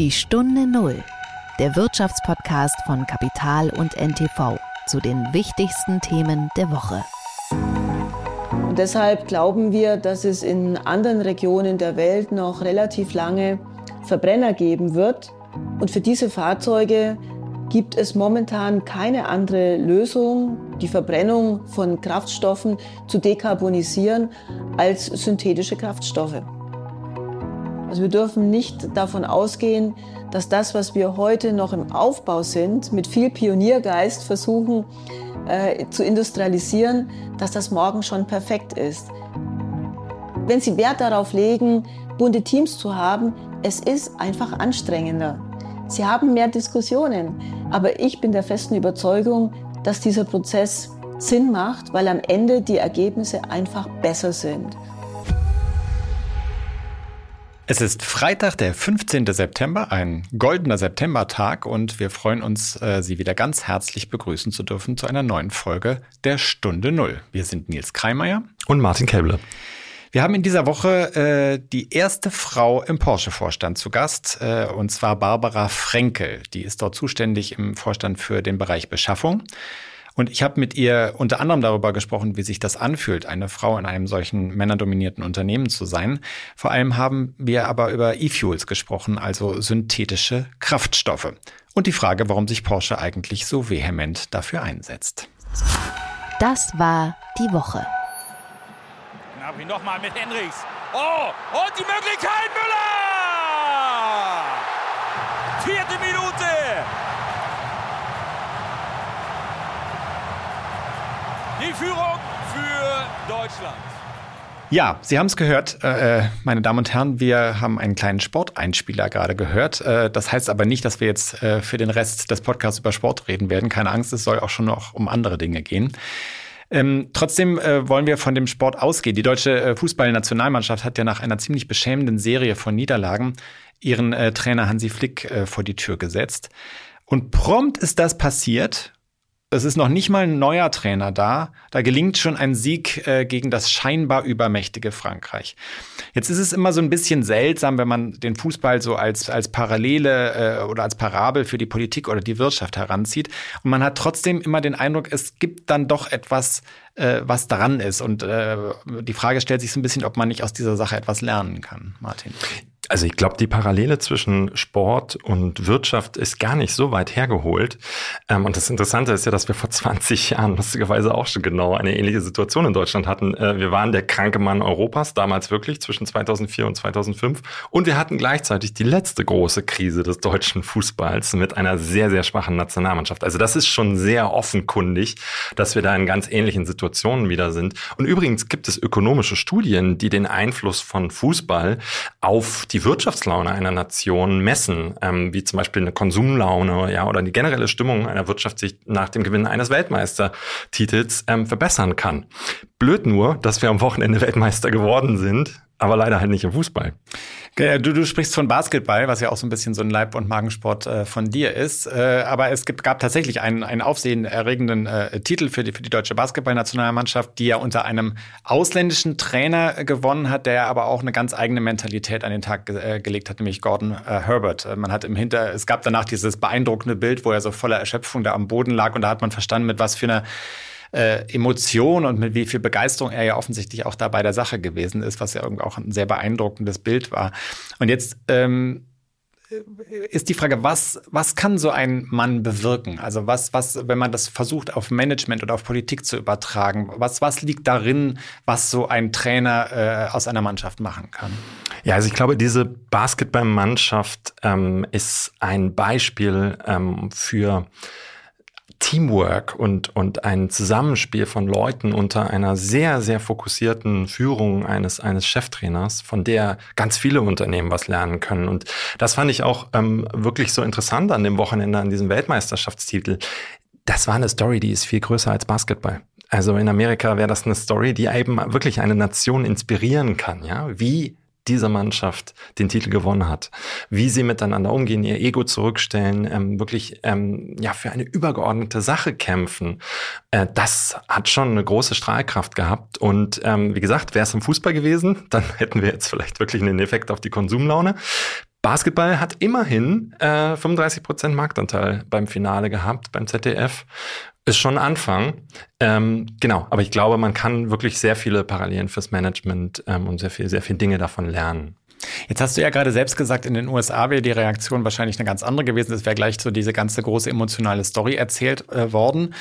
Die Stunde Null, der Wirtschaftspodcast von Kapital und NTV zu den wichtigsten Themen der Woche. Und deshalb glauben wir, dass es in anderen Regionen der Welt noch relativ lange Verbrenner geben wird. Und für diese Fahrzeuge gibt es momentan keine andere Lösung, die Verbrennung von Kraftstoffen zu dekarbonisieren, als synthetische Kraftstoffe. Also wir dürfen nicht davon ausgehen, dass das, was wir heute noch im Aufbau sind, mit viel Pioniergeist versuchen äh, zu industrialisieren, dass das morgen schon perfekt ist. Wenn Sie Wert darauf legen, bunte Teams zu haben, es ist einfach anstrengender. Sie haben mehr Diskussionen, aber ich bin der festen Überzeugung, dass dieser Prozess Sinn macht, weil am Ende die Ergebnisse einfach besser sind. Es ist Freitag, der 15. September, ein goldener Septembertag und wir freuen uns, äh, Sie wieder ganz herzlich begrüßen zu dürfen zu einer neuen Folge der Stunde Null. Wir sind Nils Kreimeier und Martin Käble. Wir haben in dieser Woche äh, die erste Frau im Porsche-Vorstand zu Gast, äh, und zwar Barbara Frenkel. Die ist dort zuständig im Vorstand für den Bereich Beschaffung. Und ich habe mit ihr unter anderem darüber gesprochen, wie sich das anfühlt, eine Frau in einem solchen männerdominierten Unternehmen zu sein. Vor allem haben wir aber über E-Fuels gesprochen, also synthetische Kraftstoffe. Und die Frage, warum sich Porsche eigentlich so vehement dafür einsetzt. Das war die Woche. Gnabry nochmal mit Henrichs. Oh, und die Möglichkeit Müller! Vierte Minute. Die Führung für Deutschland. Ja, Sie haben es gehört, äh, äh, meine Damen und Herren, wir haben einen kleinen Sporteinspieler gerade gehört. Äh, das heißt aber nicht, dass wir jetzt äh, für den Rest des Podcasts über Sport reden werden. Keine Angst, es soll auch schon noch um andere Dinge gehen. Ähm, trotzdem äh, wollen wir von dem Sport ausgehen. Die deutsche äh, Fußballnationalmannschaft hat ja nach einer ziemlich beschämenden Serie von Niederlagen ihren äh, Trainer Hansi Flick äh, vor die Tür gesetzt. Und prompt ist das passiert es ist noch nicht mal ein neuer Trainer da. Da gelingt schon ein Sieg äh, gegen das scheinbar übermächtige Frankreich. Jetzt ist es immer so ein bisschen seltsam, wenn man den Fußball so als, als Parallele äh, oder als Parabel für die Politik oder die Wirtschaft heranzieht. Und man hat trotzdem immer den Eindruck, es gibt dann doch etwas, äh, was dran ist. Und äh, die Frage stellt sich so ein bisschen, ob man nicht aus dieser Sache etwas lernen kann, Martin. Also ich glaube, die Parallele zwischen Sport und Wirtschaft ist gar nicht so weit hergeholt. Ähm, und das Interessante ist ja, dass wir vor 20 Jahren lustigerweise auch schon genau eine ähnliche Situation in Deutschland hatten. Äh, wir waren der kranke Mann Europas, damals wirklich zwischen 2004 und 2005. Und wir hatten gleichzeitig die letzte große Krise des deutschen Fußballs mit einer sehr, sehr schwachen Nationalmannschaft. Also das ist schon sehr offenkundig, dass wir da in ganz ähnlichen Situationen wieder sind. Und übrigens gibt es ökonomische Studien, die den Einfluss von Fußball auf Wirtschaftslaune einer Nation messen, ähm, wie zum Beispiel eine Konsumlaune, ja, oder die generelle Stimmung einer Wirtschaft sich nach dem Gewinn eines Weltmeistertitels ähm, verbessern kann. Blöd nur, dass wir am Wochenende Weltmeister geworden sind, aber leider halt nicht im Fußball. Du, du sprichst von Basketball, was ja auch so ein bisschen so ein Leib- und Magensport äh, von dir ist. Äh, aber es gibt, gab tatsächlich einen, einen aufsehenerregenden äh, Titel für die, für die deutsche Basketballnationalmannschaft, die ja unter einem ausländischen Trainer gewonnen hat, der aber auch eine ganz eigene Mentalität an den Tag ge äh, gelegt hat, nämlich Gordon äh, Herbert. Äh, man hat im Hinter, es gab danach dieses beeindruckende Bild, wo er so voller Erschöpfung da am Boden lag und da hat man verstanden, mit was für einer äh, Emotion und mit wie viel Begeisterung er ja offensichtlich auch da bei der Sache gewesen ist, was ja irgendwie auch ein sehr beeindruckendes Bild war. Und jetzt ähm, ist die Frage, was, was kann so ein Mann bewirken? Also was, was, wenn man das versucht, auf Management oder auf Politik zu übertragen, was, was liegt darin, was so ein Trainer äh, aus einer Mannschaft machen kann? Ja, also ich glaube, diese Basketballmannschaft ähm, ist ein Beispiel ähm, für Teamwork und, und ein Zusammenspiel von Leuten unter einer sehr, sehr fokussierten Führung eines, eines Cheftrainers, von der ganz viele Unternehmen was lernen können. Und das fand ich auch ähm, wirklich so interessant an dem Wochenende, an diesem Weltmeisterschaftstitel. Das war eine Story, die ist viel größer als Basketball. Also in Amerika wäre das eine Story, die eben wirklich eine Nation inspirieren kann. Ja, wie dieser Mannschaft den Titel gewonnen hat. Wie sie miteinander umgehen, ihr Ego zurückstellen, ähm, wirklich ähm, ja für eine übergeordnete Sache kämpfen. Äh, das hat schon eine große Strahlkraft gehabt. Und ähm, wie gesagt, wäre es im Fußball gewesen, dann hätten wir jetzt vielleicht wirklich einen Effekt auf die Konsumlaune. Basketball hat immerhin äh, 35% Marktanteil beim Finale gehabt, beim ZDF. Ist schon ein Anfang. Ähm, genau, aber ich glaube, man kann wirklich sehr viele Parallelen fürs Management ähm, und sehr viel, sehr viele Dinge davon lernen. Jetzt hast du ja gerade selbst gesagt, in den USA wäre die Reaktion wahrscheinlich eine ganz andere gewesen. Es wäre gleich so diese ganze große emotionale Story erzählt äh, worden.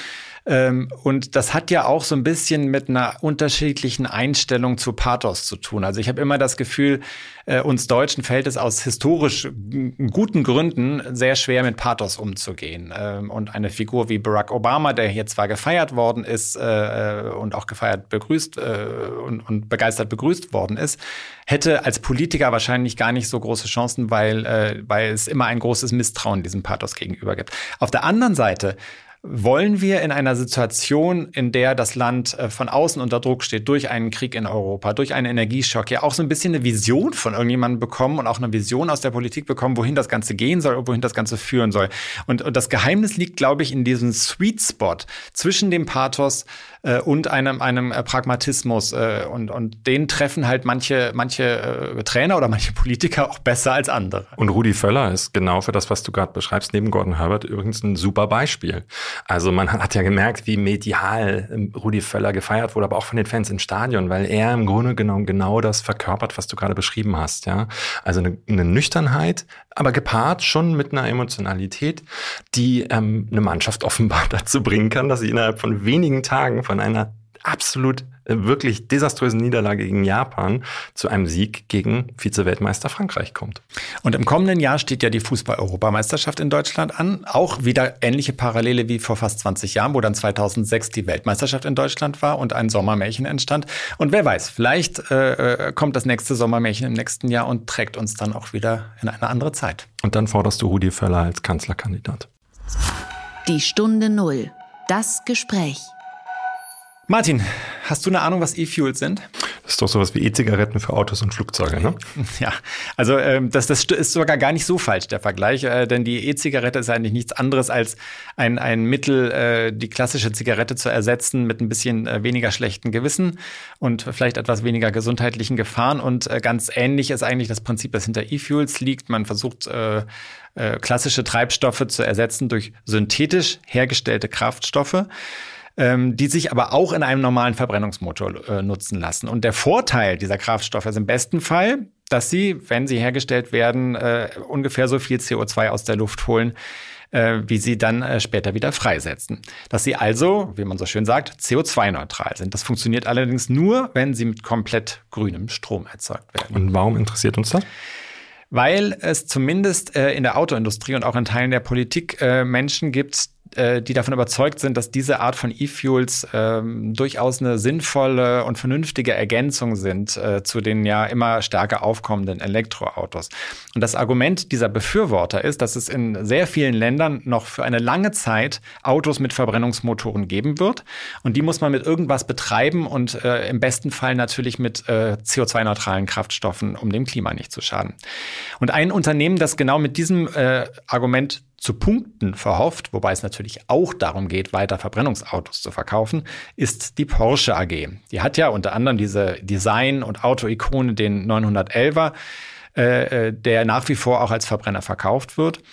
Ähm, und das hat ja auch so ein bisschen mit einer unterschiedlichen Einstellung zu Pathos zu tun. Also ich habe immer das Gefühl, äh, uns Deutschen fällt es aus historisch guten Gründen sehr schwer, mit Pathos umzugehen. Ähm, und eine Figur wie Barack Obama, der hier zwar gefeiert worden ist äh, und auch gefeiert begrüßt äh, und, begeistert begrüßt worden ist, hätte als Politiker wahrscheinlich gar nicht so große Chancen, weil, äh, weil es immer ein großes Misstrauen diesem Pathos gegenüber gibt. Auf der anderen Seite wollen wir in einer Situation, in der das Land äh, von außen unter Druck steht, durch einen Krieg in Europa, durch einen Energieschock, ja auch so ein bisschen eine Vision von irgendjemandem bekommen und auch eine Vision aus der Politik bekommen, wohin das Ganze gehen soll und wohin das Ganze führen soll. Und, und das Geheimnis liegt, glaube ich, in diesem Sweet Spot zwischen dem Pathos äh, und einem, einem äh, Pragmatismus. Äh, und, und den treffen halt manche, manche äh, Trainer oder manche Politiker auch besser als andere. Und Rudi Völler ist genau für das, was du gerade beschreibst, neben Gordon Herbert übrigens ein super Beispiel. Also man hat ja gemerkt, wie medial ähm, Rudi Völler gefeiert wurde, aber auch von den Fans im Stadion, weil er im Grunde genommen genau das verkörpert, was du gerade beschrieben hast. Ja, Also eine, eine Nüchternheit, aber gepaart schon mit einer Emotionalität, die ähm, eine Mannschaft offenbar dazu bringen kann, dass sie innerhalb von wenigen Tagen von einer absolut äh, wirklich desaströsen Niederlage gegen Japan zu einem Sieg gegen Vize-Weltmeister Frankreich kommt. Und im kommenden Jahr steht ja die Fußball-Europameisterschaft in Deutschland an. Auch wieder ähnliche Parallele wie vor fast 20 Jahren, wo dann 2006 die Weltmeisterschaft in Deutschland war und ein Sommermärchen entstand. Und wer weiß, vielleicht äh, äh, kommt das nächste Sommermärchen im nächsten Jahr und trägt uns dann auch wieder in eine andere Zeit. Und dann forderst du Rudi Völler als Kanzlerkandidat. Die Stunde Null. Das Gespräch. Martin, hast du eine Ahnung, was E-Fuels sind? Das ist doch sowas wie E-Zigaretten für Autos und Flugzeuge, ne? Ja, also ähm, das, das ist sogar gar nicht so falsch, der Vergleich, äh, denn die E-Zigarette ist eigentlich nichts anderes als ein, ein Mittel, äh, die klassische Zigarette zu ersetzen mit ein bisschen äh, weniger schlechten Gewissen und vielleicht etwas weniger gesundheitlichen Gefahren. Und äh, ganz ähnlich ist eigentlich das Prinzip, das hinter E-Fuels liegt. Man versucht, äh, äh, klassische Treibstoffe zu ersetzen durch synthetisch hergestellte Kraftstoffe ähm, die sich aber auch in einem normalen Verbrennungsmotor äh, nutzen lassen. Und der Vorteil dieser Kraftstoffe ist im besten Fall, dass sie, wenn sie hergestellt werden, äh, ungefähr so viel CO2 aus der Luft holen, äh, wie sie dann äh, später wieder freisetzen. Dass sie also, wie man so schön sagt, CO2-neutral sind. Das funktioniert allerdings nur, wenn sie mit komplett grünem Strom erzeugt werden. Und warum interessiert uns das? Weil es zumindest äh, in der Autoindustrie und auch in Teilen der Politik äh, Menschen gibt, äh, die davon überzeugt sind, dass diese Art von E-Fuels ähm, durchaus eine sinnvolle und vernünftige Ergänzung sind äh, zu den ja immer stärker aufkommenden Elektroautos. Und das Argument dieser Befürworter ist, dass es in sehr vielen Ländern noch für eine lange Zeit Autos mit Verbrennungsmotoren geben wird. Und die muss man mit irgendwas betreiben und äh, im besten Fall natürlich mit äh, CO2-neutralen Kraftstoffen, um dem Klima nicht zu schaden. Und ein Unternehmen, das genau mit diesem äh, Argument zu punkten verhofft, wobei es natürlich auch darum geht, weiter Verbrennungsautos zu verkaufen, ist die Porsche AG. Die hat ja unter anderem diese Design- und Auto-Ikone, den 911er, äh, äh, der nach wie vor auch als Verbrenner verkauft wird.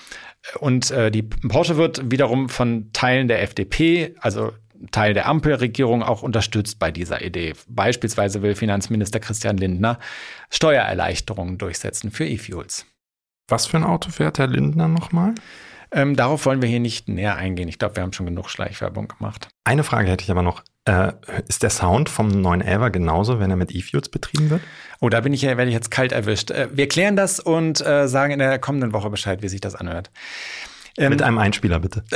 Und äh, die Porsche wird wiederum von Teilen der FDP, also Teil der Ampelregierung auch unterstützt bei dieser Idee. Beispielsweise will Finanzminister Christian Lindner Steuererleichterungen durchsetzen für E-Fuels. Was für ein Auto fährt Herr Lindner nochmal? Ähm, darauf wollen wir hier nicht näher eingehen. Ich glaube, wir haben schon genug Schleichwerbung gemacht. Eine Frage hätte ich aber noch. Äh, ist der Sound vom 911 genauso, wenn er mit E-Fuels betrieben wird? Oh, da bin ich, werde ich jetzt kalt erwischt. Äh, wir klären das und äh, sagen in der kommenden Woche Bescheid, wie sich das anhört. Ähm, mit einem Einspieler, bitte.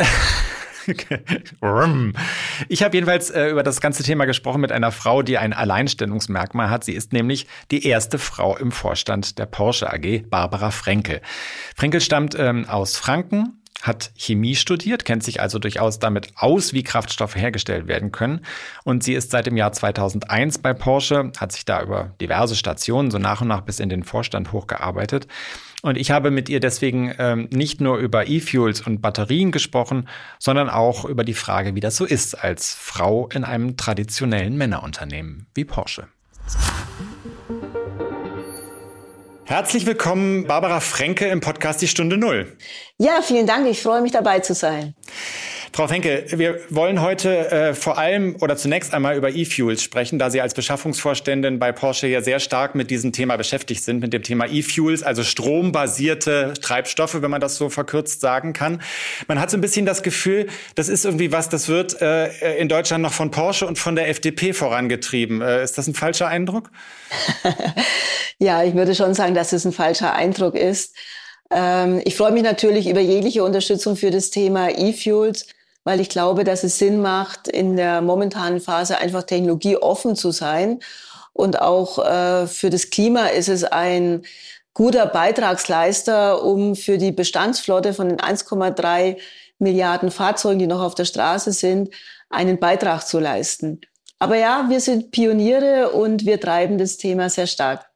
Ich habe jedenfalls äh, über das ganze Thema gesprochen mit einer Frau, die ein Alleinstellungsmerkmal hat. Sie ist nämlich die erste Frau im Vorstand der Porsche AG, Barbara Frenkel. Frenkel stammt ähm, aus Franken, hat Chemie studiert, kennt sich also durchaus damit aus, wie Kraftstoffe hergestellt werden können. Und sie ist seit dem Jahr 2001 bei Porsche, hat sich da über diverse Stationen so nach und nach bis in den Vorstand hochgearbeitet. Und ich habe mit ihr deswegen ähm, nicht nur über E-Fuels und Batterien gesprochen, sondern auch über die Frage, wie das so ist als Frau in einem traditionellen Männerunternehmen wie Porsche. Herzlich willkommen, Barbara Frenke im Podcast Die Stunde Null. Ja, vielen Dank. Ich freue mich dabei zu sein. Frau Fenke, wir wollen heute äh, vor allem oder zunächst einmal über E-Fuels sprechen, da Sie als Beschaffungsvorständin bei Porsche ja sehr stark mit diesem Thema beschäftigt sind, mit dem Thema E-Fuels, also strombasierte Treibstoffe, wenn man das so verkürzt sagen kann. Man hat so ein bisschen das Gefühl, das ist irgendwie was, das wird äh, in Deutschland noch von Porsche und von der FDP vorangetrieben. Äh, ist das ein falscher Eindruck? ja, ich würde schon sagen, dass es ein falscher Eindruck ist. Ähm, ich freue mich natürlich über jegliche Unterstützung für das Thema E-Fuels weil ich glaube, dass es Sinn macht, in der momentanen Phase einfach technologieoffen zu sein. Und auch äh, für das Klima ist es ein guter Beitragsleister, um für die Bestandsflotte von den 1,3 Milliarden Fahrzeugen, die noch auf der Straße sind, einen Beitrag zu leisten. Aber ja, wir sind Pioniere und wir treiben das Thema sehr stark.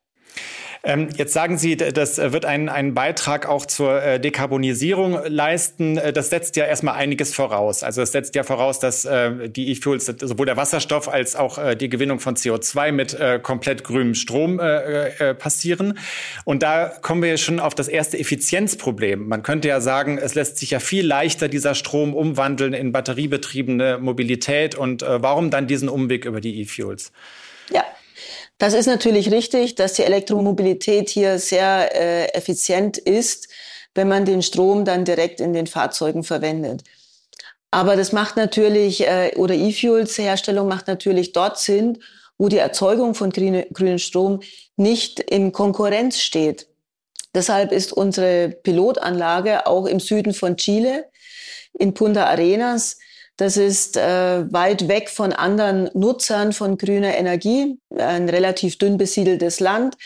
Ähm, jetzt sagen Sie, das wird einen, einen Beitrag auch zur äh, Dekarbonisierung leisten. Äh, das setzt ja erstmal einiges voraus. Also es setzt ja voraus, dass äh, die E-Fuels, sowohl der Wasserstoff als auch äh, die Gewinnung von CO2 mit äh, komplett grünem Strom äh, passieren. Und da kommen wir schon auf das erste Effizienzproblem. Man könnte ja sagen, es lässt sich ja viel leichter dieser Strom umwandeln in batteriebetriebene Mobilität. Und warum dann diesen Umweg über die E-Fuels? Ja, das ist natürlich richtig, dass die Elektromobilität hier sehr äh, effizient ist, wenn man den Strom dann direkt in den Fahrzeugen verwendet. Aber das macht natürlich, äh, oder E-Fuels-Herstellung macht natürlich dort Sinn, wo die Erzeugung von grüne, grünem Strom nicht in Konkurrenz steht. Deshalb ist unsere Pilotanlage auch im Süden von Chile, in Punta Arenas, das ist äh, weit weg von anderen Nutzern von grüner Energie, ein relativ dünn besiedeltes Land.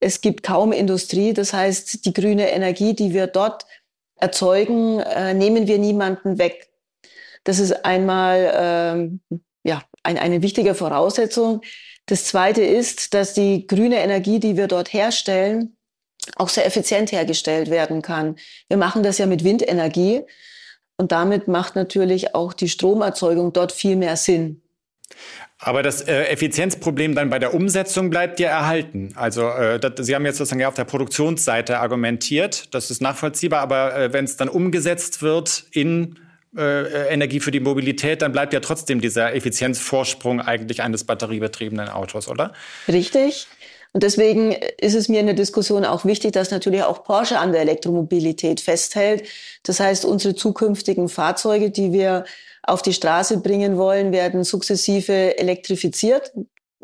Es gibt kaum Industrie. Das heißt, die grüne Energie, die wir dort erzeugen, äh, nehmen wir niemanden weg. Das ist einmal äh, ja, ein, eine wichtige Voraussetzung. Das Zweite ist, dass die grüne Energie, die wir dort herstellen, auch sehr effizient hergestellt werden kann. Wir machen das ja mit Windenergie. Und damit macht natürlich auch die Stromerzeugung dort viel mehr Sinn. Aber das äh, Effizienzproblem dann bei der Umsetzung bleibt ja erhalten. Also äh, das, Sie haben jetzt sozusagen ja auf der Produktionsseite argumentiert, das ist nachvollziehbar, aber äh, wenn es dann umgesetzt wird in Energie für die Mobilität, dann bleibt ja trotzdem dieser Effizienzvorsprung eigentlich eines batteriebetriebenen Autos, oder? Richtig. Und deswegen ist es mir in der Diskussion auch wichtig, dass natürlich auch Porsche an der Elektromobilität festhält. Das heißt, unsere zukünftigen Fahrzeuge, die wir auf die Straße bringen wollen, werden sukzessive elektrifiziert.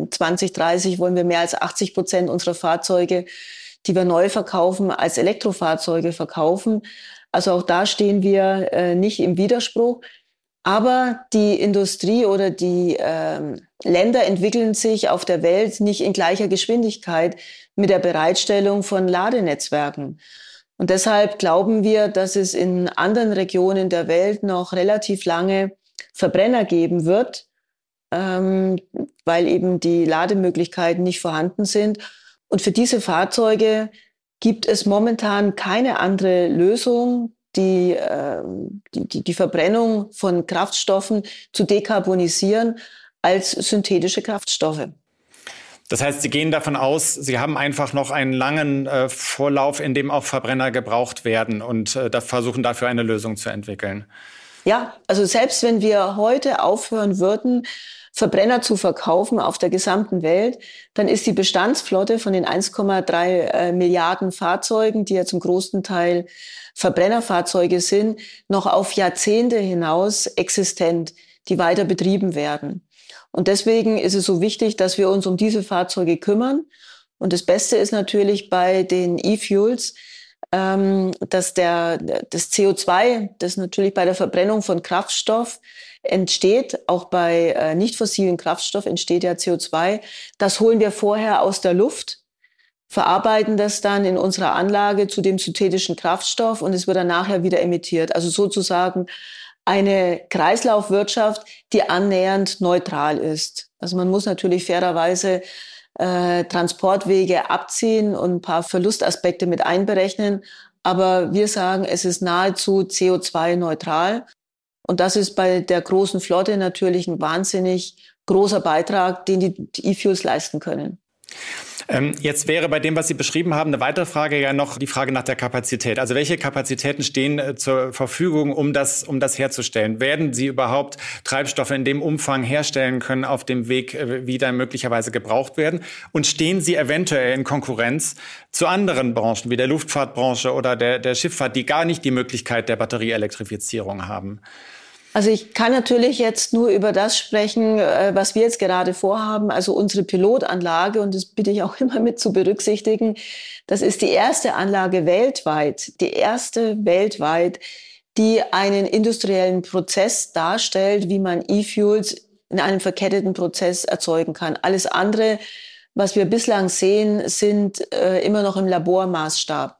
2030 wollen wir mehr als 80 Prozent unserer Fahrzeuge, die wir neu verkaufen, als Elektrofahrzeuge verkaufen. Also auch da stehen wir äh, nicht im Widerspruch. Aber die Industrie oder die ähm, Länder entwickeln sich auf der Welt nicht in gleicher Geschwindigkeit mit der Bereitstellung von Ladenetzwerken. Und deshalb glauben wir, dass es in anderen Regionen der Welt noch relativ lange Verbrenner geben wird, ähm, weil eben die Lademöglichkeiten nicht vorhanden sind. Und für diese Fahrzeuge gibt es momentan keine andere Lösung, die, äh, die, die, die Verbrennung von Kraftstoffen zu dekarbonisieren als synthetische Kraftstoffe. Das heißt, Sie gehen davon aus, Sie haben einfach noch einen langen äh, Vorlauf, in dem auch Verbrenner gebraucht werden und äh, da versuchen dafür eine Lösung zu entwickeln. Ja, also selbst wenn wir heute aufhören würden, Verbrenner zu verkaufen auf der gesamten Welt, dann ist die Bestandsflotte von den 1,3 äh, Milliarden Fahrzeugen, die ja zum großen Teil Verbrennerfahrzeuge sind, noch auf Jahrzehnte hinaus existent, die weiter betrieben werden. Und deswegen ist es so wichtig, dass wir uns um diese Fahrzeuge kümmern. Und das Beste ist natürlich bei den E-Fuels, ähm, dass der, das CO2, das natürlich bei der Verbrennung von Kraftstoff entsteht, auch bei äh, nicht fossilen Kraftstoff entsteht ja CO2. Das holen wir vorher aus der Luft, verarbeiten das dann in unserer Anlage zu dem synthetischen Kraftstoff und es wird dann nachher wieder emittiert. Also sozusagen eine Kreislaufwirtschaft, die annähernd neutral ist. Also man muss natürlich fairerweise äh, Transportwege abziehen und ein paar Verlustaspekte mit einberechnen. Aber wir sagen, es ist nahezu CO2-neutral. Und das ist bei der großen Flotte natürlich ein wahnsinnig großer Beitrag, den die E-Fuels leisten können. Ähm, jetzt wäre bei dem, was Sie beschrieben haben, eine weitere Frage ja noch die Frage nach der Kapazität. Also welche Kapazitäten stehen äh, zur Verfügung, um das, um das herzustellen? Werden Sie überhaupt Treibstoffe in dem Umfang herstellen können auf dem Weg, äh, wie dann möglicherweise gebraucht werden? Und stehen Sie eventuell in Konkurrenz zu anderen Branchen wie der Luftfahrtbranche oder der, der Schifffahrt, die gar nicht die Möglichkeit der Batterieelektrifizierung haben? Also ich kann natürlich jetzt nur über das sprechen, äh, was wir jetzt gerade vorhaben, also unsere Pilotanlage, und das bitte ich auch immer mit zu berücksichtigen. Das ist die erste Anlage weltweit, die erste weltweit, die einen industriellen Prozess darstellt, wie man E-Fuels in einem verketteten Prozess erzeugen kann. Alles andere, was wir bislang sehen, sind äh, immer noch im Labormaßstab.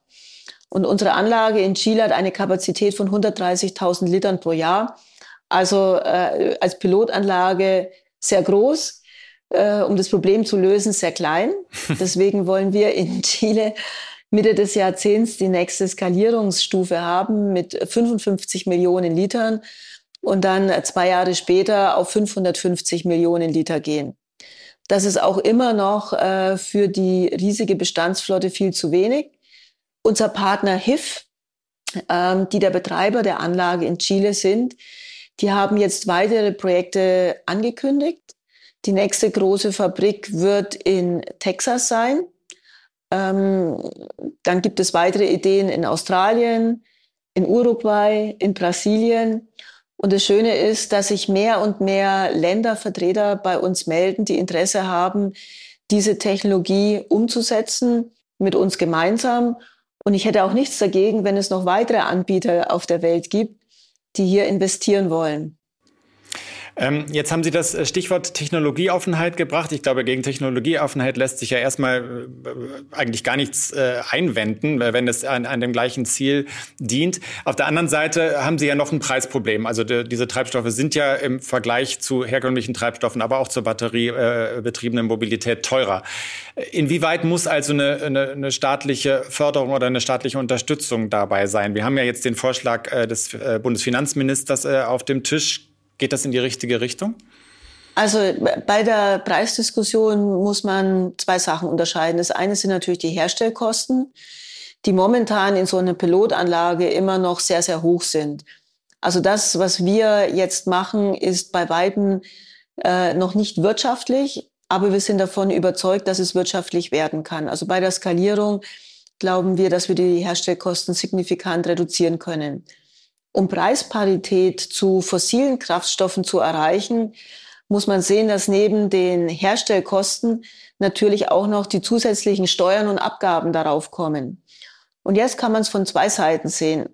Und unsere Anlage in Chile hat eine Kapazität von 130.000 Litern pro Jahr. Also äh, als Pilotanlage sehr groß, äh, um das Problem zu lösen, sehr klein. Deswegen wollen wir in Chile Mitte des Jahrzehnts die nächste Skalierungsstufe haben mit 55 Millionen Litern und dann zwei Jahre später auf 550 Millionen Liter gehen. Das ist auch immer noch äh, für die riesige Bestandsflotte viel zu wenig. Unser Partner HIF, ähm, die der Betreiber der Anlage in Chile sind, die haben jetzt weitere Projekte angekündigt. Die nächste große Fabrik wird in Texas sein. Ähm, dann gibt es weitere Ideen in Australien, in Uruguay, in Brasilien. Und das Schöne ist, dass sich mehr und mehr Ländervertreter bei uns melden, die Interesse haben, diese Technologie umzusetzen mit uns gemeinsam. Und ich hätte auch nichts dagegen, wenn es noch weitere Anbieter auf der Welt gibt, die hier investieren wollen. Ähm, jetzt haben Sie das äh, Stichwort Technologieoffenheit gebracht. Ich glaube, gegen Technologieoffenheit lässt sich ja erstmal äh, eigentlich gar nichts äh, einwenden, wenn es an, an, dem gleichen Ziel dient. Auf der anderen Seite haben Sie ja noch ein Preisproblem. Also die, diese Treibstoffe sind ja im Vergleich zu herkömmlichen Treibstoffen, aber auch zur batteriebetriebenen Mobilität teurer. Inwieweit muss also eine, eine, eine, staatliche Förderung oder eine staatliche Unterstützung dabei sein? Wir haben ja jetzt den Vorschlag des Bundesfinanzministers auf dem Tisch. Geht das in die richtige Richtung? Also bei der Preisdiskussion muss man zwei Sachen unterscheiden. Das eine sind natürlich die Herstellkosten, die momentan in so einer Pilotanlage immer noch sehr, sehr hoch sind. Also das, was wir jetzt machen, ist bei weitem äh, noch nicht wirtschaftlich, aber wir sind davon überzeugt, dass es wirtschaftlich werden kann. Also bei der Skalierung glauben wir, dass wir die Herstellkosten signifikant reduzieren können. Um Preisparität zu fossilen Kraftstoffen zu erreichen, muss man sehen, dass neben den Herstellkosten natürlich auch noch die zusätzlichen Steuern und Abgaben darauf kommen. Und jetzt kann man es von zwei Seiten sehen.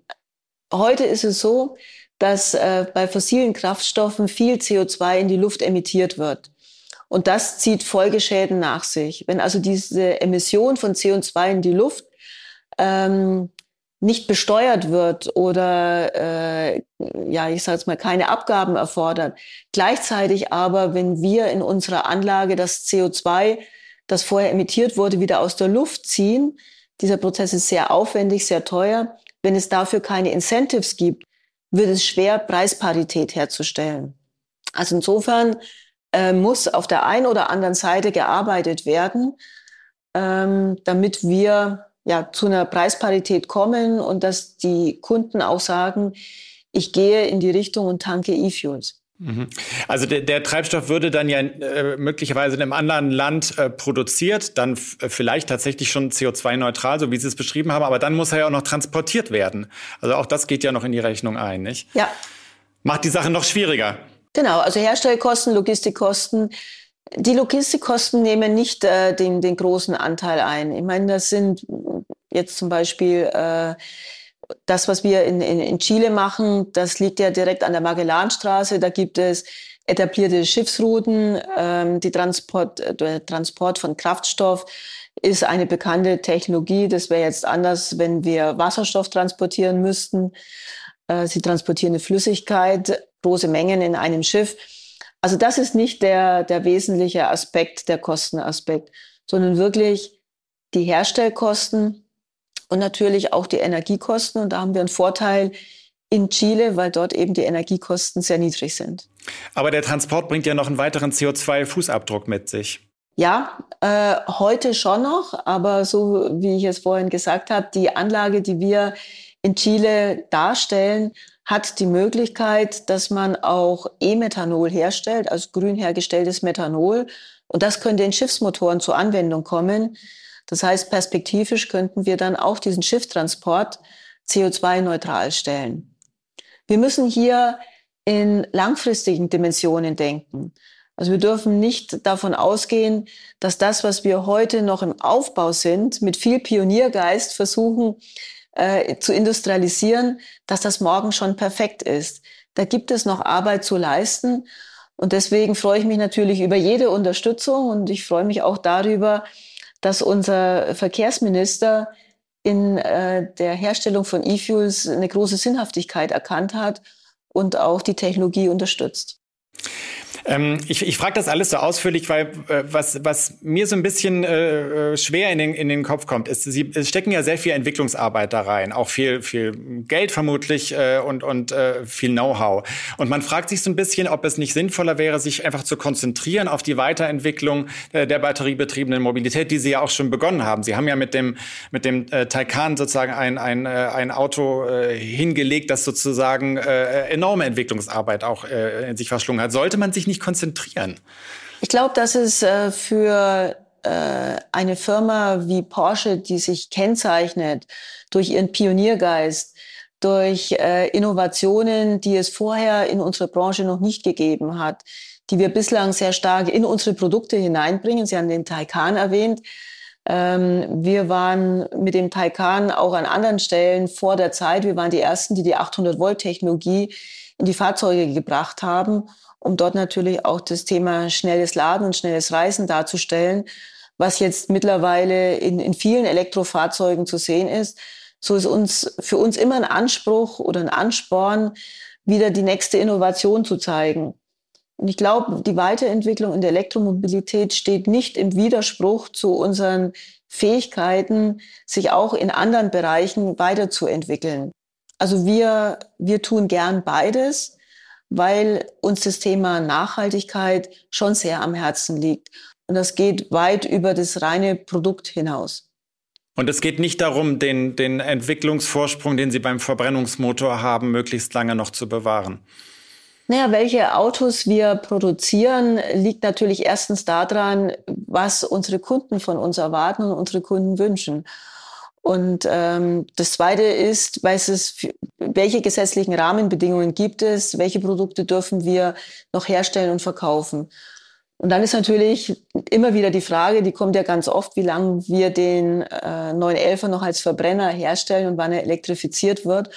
Heute ist es so, dass äh, bei fossilen Kraftstoffen viel CO2 in die Luft emittiert wird. Und das zieht Folgeschäden nach sich. Wenn also diese Emission von CO2 in die Luft ähm, nicht besteuert wird oder äh, ja, ich sage jetzt mal keine Abgaben erfordert. Gleichzeitig aber, wenn wir in unserer Anlage das CO2, das vorher emittiert wurde, wieder aus der Luft ziehen, dieser Prozess ist sehr aufwendig, sehr teuer. Wenn es dafür keine Incentives gibt, wird es schwer, Preisparität herzustellen. Also insofern äh, muss auf der einen oder anderen Seite gearbeitet werden, ähm, damit wir ja, zu einer Preisparität kommen und dass die Kunden auch sagen, ich gehe in die Richtung und tanke E-Fuels. Mhm. Also der, der, Treibstoff würde dann ja äh, möglicherweise in einem anderen Land äh, produziert, dann äh, vielleicht tatsächlich schon CO2-neutral, so wie Sie es beschrieben haben, aber dann muss er ja auch noch transportiert werden. Also auch das geht ja noch in die Rechnung ein, nicht? Ja. Macht die Sache noch schwieriger. Genau, also Herstellkosten, Logistikkosten, die Logistikkosten nehmen nicht äh, den, den großen Anteil ein. Ich meine, das sind jetzt zum Beispiel äh, das, was wir in, in, in Chile machen, das liegt ja direkt an der Magellanstraße. Da gibt es etablierte Schiffsrouten. Ähm, die Transport, äh, der Transport von Kraftstoff ist eine bekannte Technologie. Das wäre jetzt anders, wenn wir Wasserstoff transportieren müssten. Äh, sie transportieren eine Flüssigkeit, große Mengen in einem Schiff. Also das ist nicht der, der wesentliche Aspekt, der Kostenaspekt, sondern wirklich die Herstellkosten und natürlich auch die Energiekosten. Und da haben wir einen Vorteil in Chile, weil dort eben die Energiekosten sehr niedrig sind. Aber der Transport bringt ja noch einen weiteren CO2-Fußabdruck mit sich. Ja, äh, heute schon noch, aber so wie ich es vorhin gesagt habe, die Anlage, die wir in Chile darstellen, hat die Möglichkeit, dass man auch E-Methanol herstellt, also grün hergestelltes Methanol. Und das könnte in Schiffsmotoren zur Anwendung kommen. Das heißt, perspektivisch könnten wir dann auch diesen Schifftransport CO2-neutral stellen. Wir müssen hier in langfristigen Dimensionen denken. Also wir dürfen nicht davon ausgehen, dass das, was wir heute noch im Aufbau sind, mit viel Pioniergeist versuchen äh, zu industrialisieren, dass das morgen schon perfekt ist. Da gibt es noch Arbeit zu leisten. Und deswegen freue ich mich natürlich über jede Unterstützung und ich freue mich auch darüber, dass unser Verkehrsminister in äh, der Herstellung von E-Fuels eine große Sinnhaftigkeit erkannt hat und auch die Technologie unterstützt. Ähm, ich ich frage das alles so ausführlich, weil äh, was, was mir so ein bisschen äh, äh, schwer in den, in den Kopf kommt, ist, Sie stecken ja sehr viel Entwicklungsarbeit da rein, auch viel, viel Geld vermutlich äh, und, und äh, viel Know-how. Und man fragt sich so ein bisschen, ob es nicht sinnvoller wäre, sich einfach zu konzentrieren auf die Weiterentwicklung äh, der batteriebetriebenen Mobilität, die Sie ja auch schon begonnen haben. Sie haben ja mit dem, mit dem äh, Taycan sozusagen ein, ein, äh, ein Auto äh, hingelegt, das sozusagen äh, enorme Entwicklungsarbeit auch äh, in sich verschlungen hat. Sollte man sich nicht konzentrieren? Ich glaube, dass es äh, für äh, eine Firma wie Porsche, die sich kennzeichnet durch ihren Pioniergeist, durch äh, Innovationen, die es vorher in unserer Branche noch nicht gegeben hat, die wir bislang sehr stark in unsere Produkte hineinbringen. Sie haben den Taycan erwähnt. Ähm, wir waren mit dem Taycan auch an anderen Stellen vor der Zeit. Wir waren die Ersten, die die 800 Volt Technologie in die Fahrzeuge gebracht haben um dort natürlich auch das Thema schnelles Laden und schnelles Reisen darzustellen, was jetzt mittlerweile in, in vielen Elektrofahrzeugen zu sehen ist. So ist uns für uns immer ein Anspruch oder ein Ansporn, wieder die nächste Innovation zu zeigen. Und ich glaube, die Weiterentwicklung in der Elektromobilität steht nicht im Widerspruch zu unseren Fähigkeiten, sich auch in anderen Bereichen weiterzuentwickeln. Also wir, wir tun gern beides weil uns das Thema Nachhaltigkeit schon sehr am Herzen liegt. Und das geht weit über das reine Produkt hinaus. Und es geht nicht darum, den, den Entwicklungsvorsprung, den Sie beim Verbrennungsmotor haben, möglichst lange noch zu bewahren. Naja, welche Autos wir produzieren, liegt natürlich erstens daran, was unsere Kunden von uns erwarten und unsere Kunden wünschen. Und ähm, das Zweite ist, weiß es, welche gesetzlichen Rahmenbedingungen gibt es, welche Produkte dürfen wir noch herstellen und verkaufen. Und dann ist natürlich immer wieder die Frage, die kommt ja ganz oft, wie lange wir den äh, 911er noch als Verbrenner herstellen und wann er elektrifiziert wird.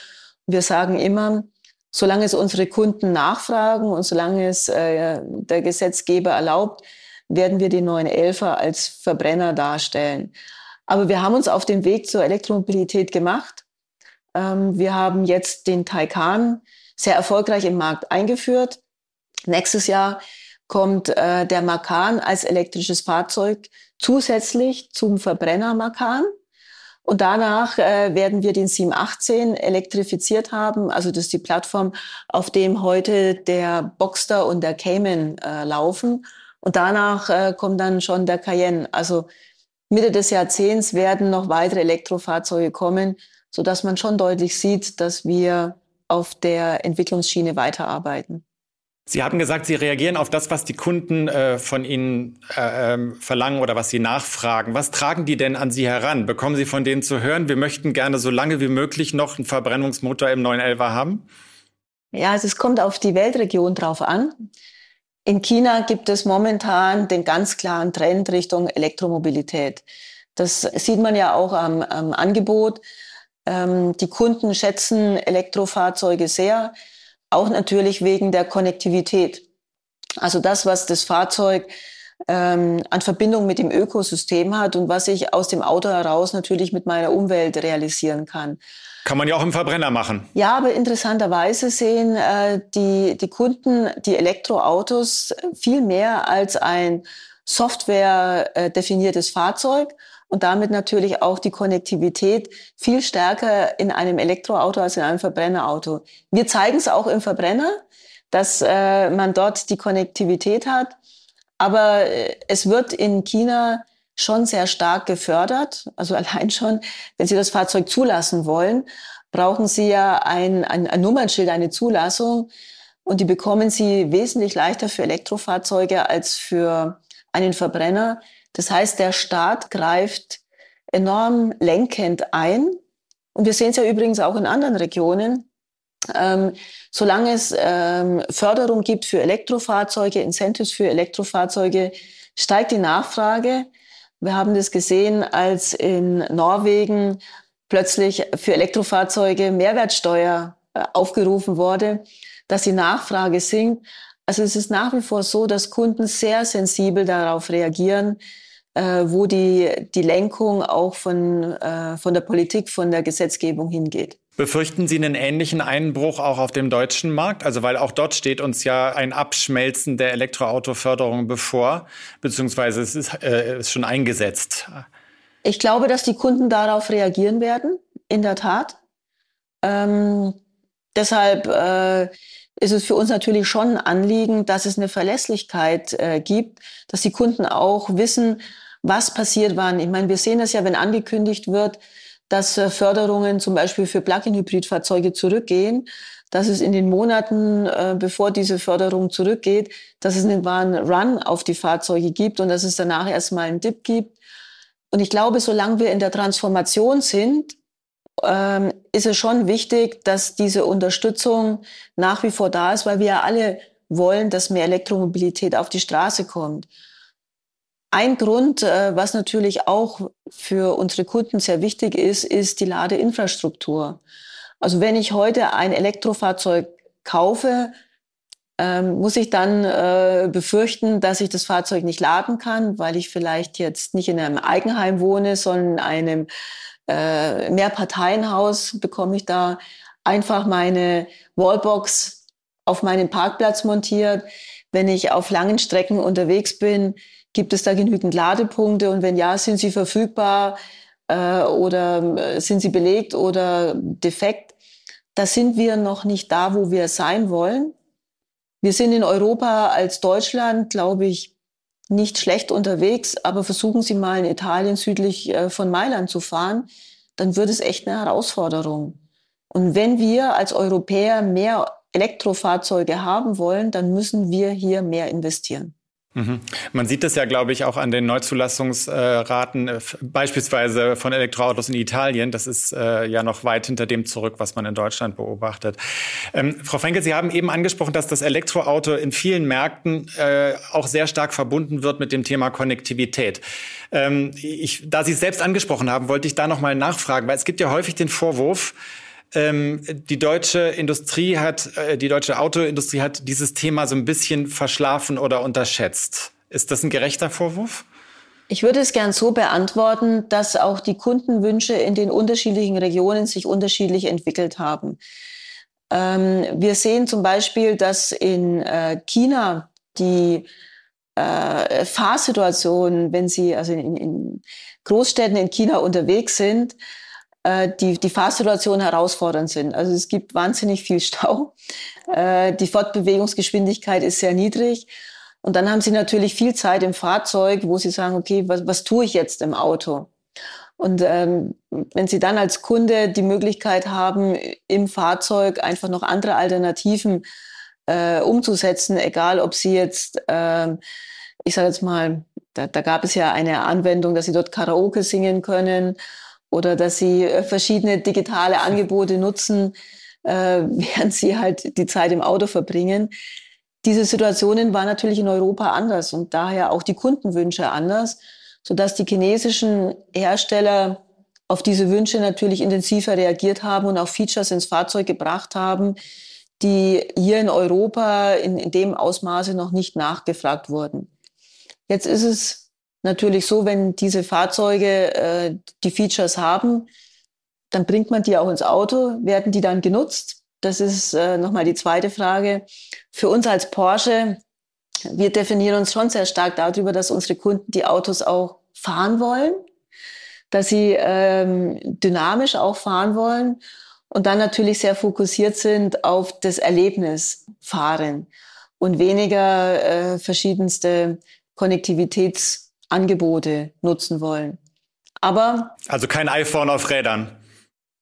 Und wir sagen immer, solange es unsere Kunden nachfragen und solange es äh, der Gesetzgeber erlaubt, werden wir den 911er als Verbrenner darstellen. Aber wir haben uns auf den Weg zur Elektromobilität gemacht. Ähm, wir haben jetzt den Taycan sehr erfolgreich im Markt eingeführt. Nächstes Jahr kommt äh, der Macan als elektrisches Fahrzeug zusätzlich zum Verbrenner Macan. Und danach äh, werden wir den 718 elektrifiziert haben. Also das ist die Plattform, auf dem heute der Boxster und der Cayman äh, laufen. Und danach äh, kommt dann schon der Cayenne. Also Mitte des Jahrzehnts werden noch weitere Elektrofahrzeuge kommen, so dass man schon deutlich sieht, dass wir auf der Entwicklungsschiene weiterarbeiten. Sie haben gesagt, Sie reagieren auf das, was die Kunden äh, von Ihnen äh, ähm, verlangen oder was Sie nachfragen. Was tragen die denn an Sie heran? Bekommen Sie von denen zu hören, wir möchten gerne so lange wie möglich noch einen Verbrennungsmotor im 911er haben? Ja, also es kommt auf die Weltregion drauf an. In China gibt es momentan den ganz klaren Trend Richtung Elektromobilität. Das sieht man ja auch am, am Angebot. Ähm, die Kunden schätzen Elektrofahrzeuge sehr, auch natürlich wegen der Konnektivität. Also das, was das Fahrzeug ähm, an Verbindung mit dem Ökosystem hat und was ich aus dem Auto heraus natürlich mit meiner Umwelt realisieren kann. Kann man ja auch im Verbrenner machen. Ja, aber interessanterweise sehen äh, die, die Kunden die Elektroautos viel mehr als ein Software äh, definiertes Fahrzeug und damit natürlich auch die Konnektivität viel stärker in einem Elektroauto als in einem Verbrennerauto. Wir zeigen es auch im Verbrenner, dass äh, man dort die Konnektivität hat. Aber äh, es wird in China schon sehr stark gefördert. Also allein schon, wenn Sie das Fahrzeug zulassen wollen, brauchen Sie ja ein, ein, ein Nummernschild, eine Zulassung. Und die bekommen Sie wesentlich leichter für Elektrofahrzeuge als für einen Verbrenner. Das heißt, der Staat greift enorm lenkend ein. Und wir sehen es ja übrigens auch in anderen Regionen. Ähm, solange es ähm, Förderung gibt für Elektrofahrzeuge, Incentives für Elektrofahrzeuge, steigt die Nachfrage. Wir haben das gesehen, als in Norwegen plötzlich für Elektrofahrzeuge Mehrwertsteuer äh, aufgerufen wurde, dass die Nachfrage sinkt. Also es ist nach wie vor so, dass Kunden sehr sensibel darauf reagieren, äh, wo die, die Lenkung auch von, äh, von der Politik, von der Gesetzgebung hingeht. Befürchten Sie einen ähnlichen Einbruch auch auf dem deutschen Markt? Also weil auch dort steht uns ja ein Abschmelzen der Elektroautoförderung bevor, beziehungsweise es ist, äh, ist schon eingesetzt. Ich glaube, dass die Kunden darauf reagieren werden, in der Tat. Ähm, deshalb äh, ist es für uns natürlich schon ein Anliegen, dass es eine Verlässlichkeit äh, gibt, dass die Kunden auch wissen, was passiert wann. Ich meine, wir sehen das ja, wenn angekündigt wird, dass äh, Förderungen zum Beispiel für Plug-in-Hybrid-Fahrzeuge zurückgehen, dass es in den Monaten, äh, bevor diese Förderung zurückgeht, dass es einen wahren Run auf die Fahrzeuge gibt und dass es danach erstmal einen Dip gibt. Und ich glaube, solange wir in der Transformation sind, ähm, ist es schon wichtig, dass diese Unterstützung nach wie vor da ist, weil wir ja alle wollen, dass mehr Elektromobilität auf die Straße kommt. Ein Grund, äh, was natürlich auch für unsere Kunden sehr wichtig ist, ist die Ladeinfrastruktur. Also wenn ich heute ein Elektrofahrzeug kaufe, ähm, muss ich dann äh, befürchten, dass ich das Fahrzeug nicht laden kann, weil ich vielleicht jetzt nicht in einem Eigenheim wohne, sondern in einem äh, Mehrparteienhaus bekomme ich da einfach meine Wallbox auf meinen Parkplatz montiert. Wenn ich auf langen Strecken unterwegs bin, Gibt es da genügend Ladepunkte und wenn ja, sind sie verfügbar äh, oder äh, sind sie belegt oder defekt? Da sind wir noch nicht da, wo wir sein wollen. Wir sind in Europa als Deutschland, glaube ich, nicht schlecht unterwegs, aber versuchen Sie mal in Italien südlich äh, von Mailand zu fahren, dann wird es echt eine Herausforderung. Und wenn wir als Europäer mehr Elektrofahrzeuge haben wollen, dann müssen wir hier mehr investieren. Mhm. Man sieht das ja, glaube ich, auch an den Neuzulassungsraten, äh, beispielsweise von Elektroautos in Italien. Das ist äh, ja noch weit hinter dem zurück, was man in Deutschland beobachtet. Ähm, Frau Frenkel, Sie haben eben angesprochen, dass das Elektroauto in vielen Märkten äh, auch sehr stark verbunden wird mit dem Thema Konnektivität. Ähm, ich, da Sie es selbst angesprochen haben, wollte ich da noch mal nachfragen, weil es gibt ja häufig den Vorwurf, ähm, die deutsche Industrie hat, äh, die deutsche Autoindustrie hat dieses Thema so ein bisschen verschlafen oder unterschätzt. Ist das ein gerechter Vorwurf? Ich würde es gern so beantworten, dass auch die Kundenwünsche in den unterschiedlichen Regionen sich unterschiedlich entwickelt haben. Ähm, wir sehen zum Beispiel, dass in äh, China die äh, Fahrsituation, wenn Sie also in, in Großstädten in China unterwegs sind, die, die Fahrsituation herausfordernd sind. Also es gibt wahnsinnig viel Stau. Äh, die Fortbewegungsgeschwindigkeit ist sehr niedrig. Und dann haben sie natürlich viel Zeit im Fahrzeug, wo sie sagen, okay, was, was tue ich jetzt im Auto? Und ähm, wenn Sie dann als Kunde die Möglichkeit haben, im Fahrzeug einfach noch andere Alternativen äh, umzusetzen, egal ob Sie jetzt, äh, ich sage jetzt mal, da, da gab es ja eine Anwendung, dass Sie dort Karaoke singen können oder dass sie äh, verschiedene digitale Angebote nutzen, äh, während sie halt die Zeit im Auto verbringen. Diese Situationen waren natürlich in Europa anders und daher auch die Kundenwünsche anders, sodass die chinesischen Hersteller auf diese Wünsche natürlich intensiver reagiert haben und auch Features ins Fahrzeug gebracht haben, die hier in Europa in, in dem Ausmaße noch nicht nachgefragt wurden. Jetzt ist es natürlich so, wenn diese Fahrzeuge äh, die Features haben, dann bringt man die auch ins Auto. Werden die dann genutzt? Das ist äh, nochmal die zweite Frage. Für uns als Porsche, wir definieren uns schon sehr stark darüber, dass unsere Kunden die Autos auch fahren wollen, dass sie ähm, dynamisch auch fahren wollen und dann natürlich sehr fokussiert sind auf das Erlebnis fahren und weniger äh, verschiedenste Konnektivitätsangebote nutzen wollen. Aber. Also kein iPhone auf Rädern.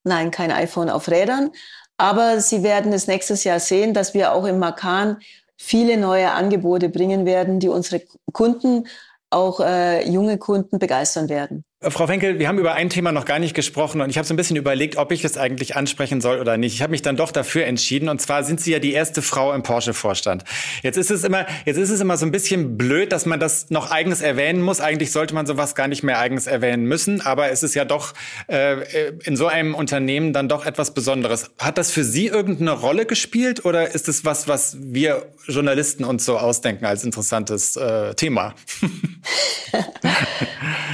Nein, kein iPhone auf Rädern. Aber Sie werden es nächstes Jahr sehen, dass wir auch im Makan viele neue Angebote bringen werden, die unsere Kunden, auch äh, junge Kunden begeistern werden. Äh, Frau Wenkel, wir haben über ein Thema noch gar nicht gesprochen und ich habe so ein bisschen überlegt, ob ich das eigentlich ansprechen soll oder nicht. Ich habe mich dann doch dafür entschieden und zwar sind Sie ja die erste Frau im Porsche-Vorstand. Jetzt ist es immer, jetzt ist es immer so ein bisschen blöd, dass man das noch eigens erwähnen muss. Eigentlich sollte man sowas gar nicht mehr eigens erwähnen müssen, aber es ist ja doch äh, in so einem Unternehmen dann doch etwas Besonderes. Hat das für Sie irgendeine Rolle gespielt oder ist es was, was wir Journalisten uns so ausdenken als interessantes äh, Thema?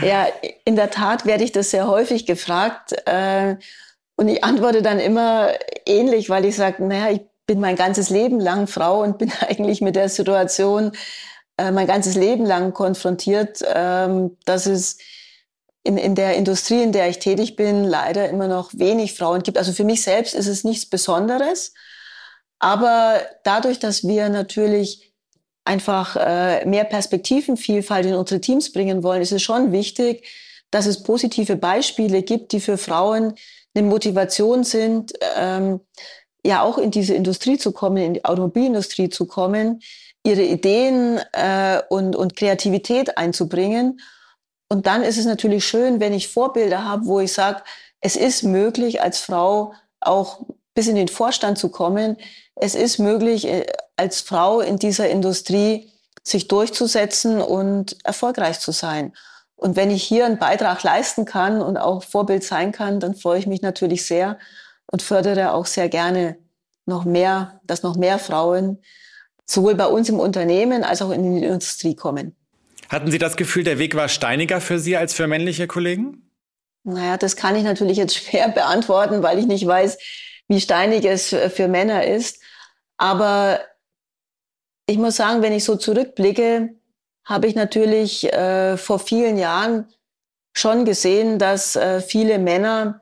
ja, in der Tat werde ich das sehr häufig gefragt. Äh, und ich antworte dann immer ähnlich, weil ich sage, naja, ich bin mein ganzes Leben lang Frau und bin eigentlich mit der Situation äh, mein ganzes Leben lang konfrontiert, ähm, dass es in, in der Industrie, in der ich tätig bin, leider immer noch wenig Frauen gibt. Also für mich selbst ist es nichts Besonderes. Aber dadurch, dass wir natürlich einfach äh, mehr Perspektivenvielfalt in unsere Teams bringen wollen, ist es schon wichtig, dass es positive Beispiele gibt, die für Frauen eine Motivation sind, ähm, ja auch in diese Industrie zu kommen, in die Automobilindustrie zu kommen, ihre Ideen äh, und, und Kreativität einzubringen. Und dann ist es natürlich schön, wenn ich Vorbilder habe, wo ich sage, es ist möglich, als Frau auch bis in den Vorstand zu kommen. Es ist möglich, äh, als Frau in dieser Industrie sich durchzusetzen und erfolgreich zu sein. Und wenn ich hier einen Beitrag leisten kann und auch Vorbild sein kann, dann freue ich mich natürlich sehr und fördere auch sehr gerne noch mehr, dass noch mehr Frauen sowohl bei uns im Unternehmen als auch in die Industrie kommen. Hatten Sie das Gefühl, der Weg war steiniger für Sie als für männliche Kollegen? Naja, das kann ich natürlich jetzt schwer beantworten, weil ich nicht weiß, wie steinig es für Männer ist. Aber ich muss sagen, wenn ich so zurückblicke, habe ich natürlich äh, vor vielen Jahren schon gesehen, dass äh, viele Männer,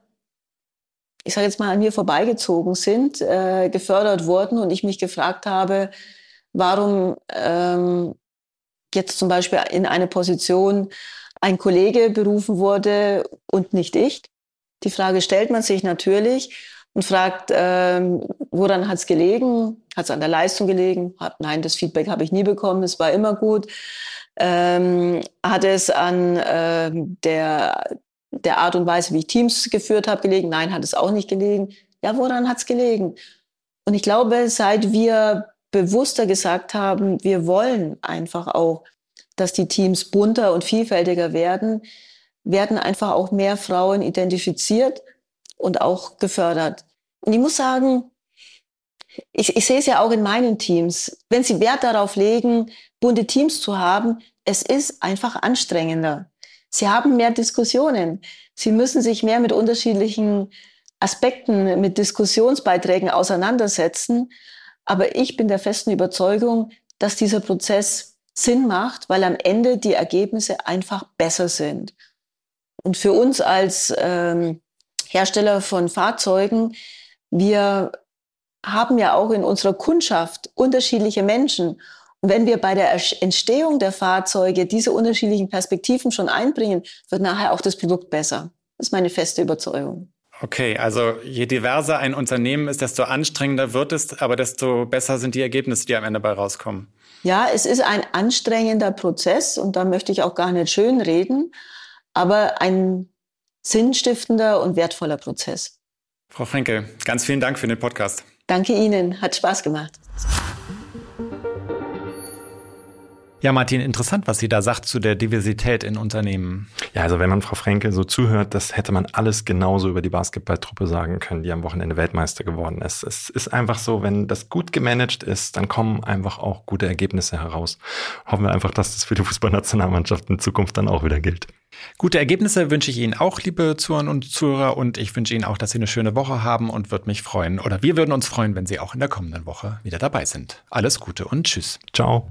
ich sage jetzt mal, an mir vorbeigezogen sind, äh, gefördert wurden und ich mich gefragt habe, warum ähm, jetzt zum Beispiel in eine Position ein Kollege berufen wurde und nicht ich. Die Frage stellt man sich natürlich und fragt, ähm, woran hat es gelegen? Hat es an der Leistung gelegen? Hat, nein, das Feedback habe ich nie bekommen, es war immer gut. Ähm, hat es an äh, der, der Art und Weise, wie ich Teams geführt habe, gelegen? Nein, hat es auch nicht gelegen. Ja, woran hat es gelegen? Und ich glaube, seit wir bewusster gesagt haben, wir wollen einfach auch, dass die Teams bunter und vielfältiger werden, werden einfach auch mehr Frauen identifiziert und auch gefördert. Und ich muss sagen, ich, ich sehe es ja auch in meinen Teams. Wenn Sie Wert darauf legen, bunte Teams zu haben, es ist einfach anstrengender. Sie haben mehr Diskussionen. Sie müssen sich mehr mit unterschiedlichen Aspekten, mit Diskussionsbeiträgen auseinandersetzen. Aber ich bin der festen Überzeugung, dass dieser Prozess Sinn macht, weil am Ende die Ergebnisse einfach besser sind. Und für uns als ähm, Hersteller von Fahrzeugen, wir haben ja auch in unserer Kundschaft unterschiedliche Menschen. Und wenn wir bei der Entstehung der Fahrzeuge diese unterschiedlichen Perspektiven schon einbringen, wird nachher auch das Produkt besser. Das ist meine feste Überzeugung. Okay, also je diverser ein Unternehmen ist, desto anstrengender wird es, aber desto besser sind die Ergebnisse, die am Ende bei rauskommen. Ja, es ist ein anstrengender Prozess und da möchte ich auch gar nicht schön reden, aber ein sinnstiftender und wertvoller Prozess. Frau Frenkel, ganz vielen Dank für den Podcast. Danke Ihnen, hat Spaß gemacht. Ja, Martin, interessant, was sie da sagt zu der Diversität in Unternehmen. Ja, also wenn man Frau Frenkel so zuhört, das hätte man alles genauso über die Basketballtruppe sagen können, die am Wochenende Weltmeister geworden ist. Es ist einfach so, wenn das gut gemanagt ist, dann kommen einfach auch gute Ergebnisse heraus. Hoffen wir einfach, dass das für die Fußballnationalmannschaft in Zukunft dann auch wieder gilt. Gute Ergebnisse wünsche ich Ihnen auch, liebe Zuhörer und Zuhörer, und ich wünsche Ihnen auch, dass Sie eine schöne Woche haben und würde mich freuen, oder wir würden uns freuen, wenn Sie auch in der kommenden Woche wieder dabei sind. Alles Gute und Tschüss. Ciao.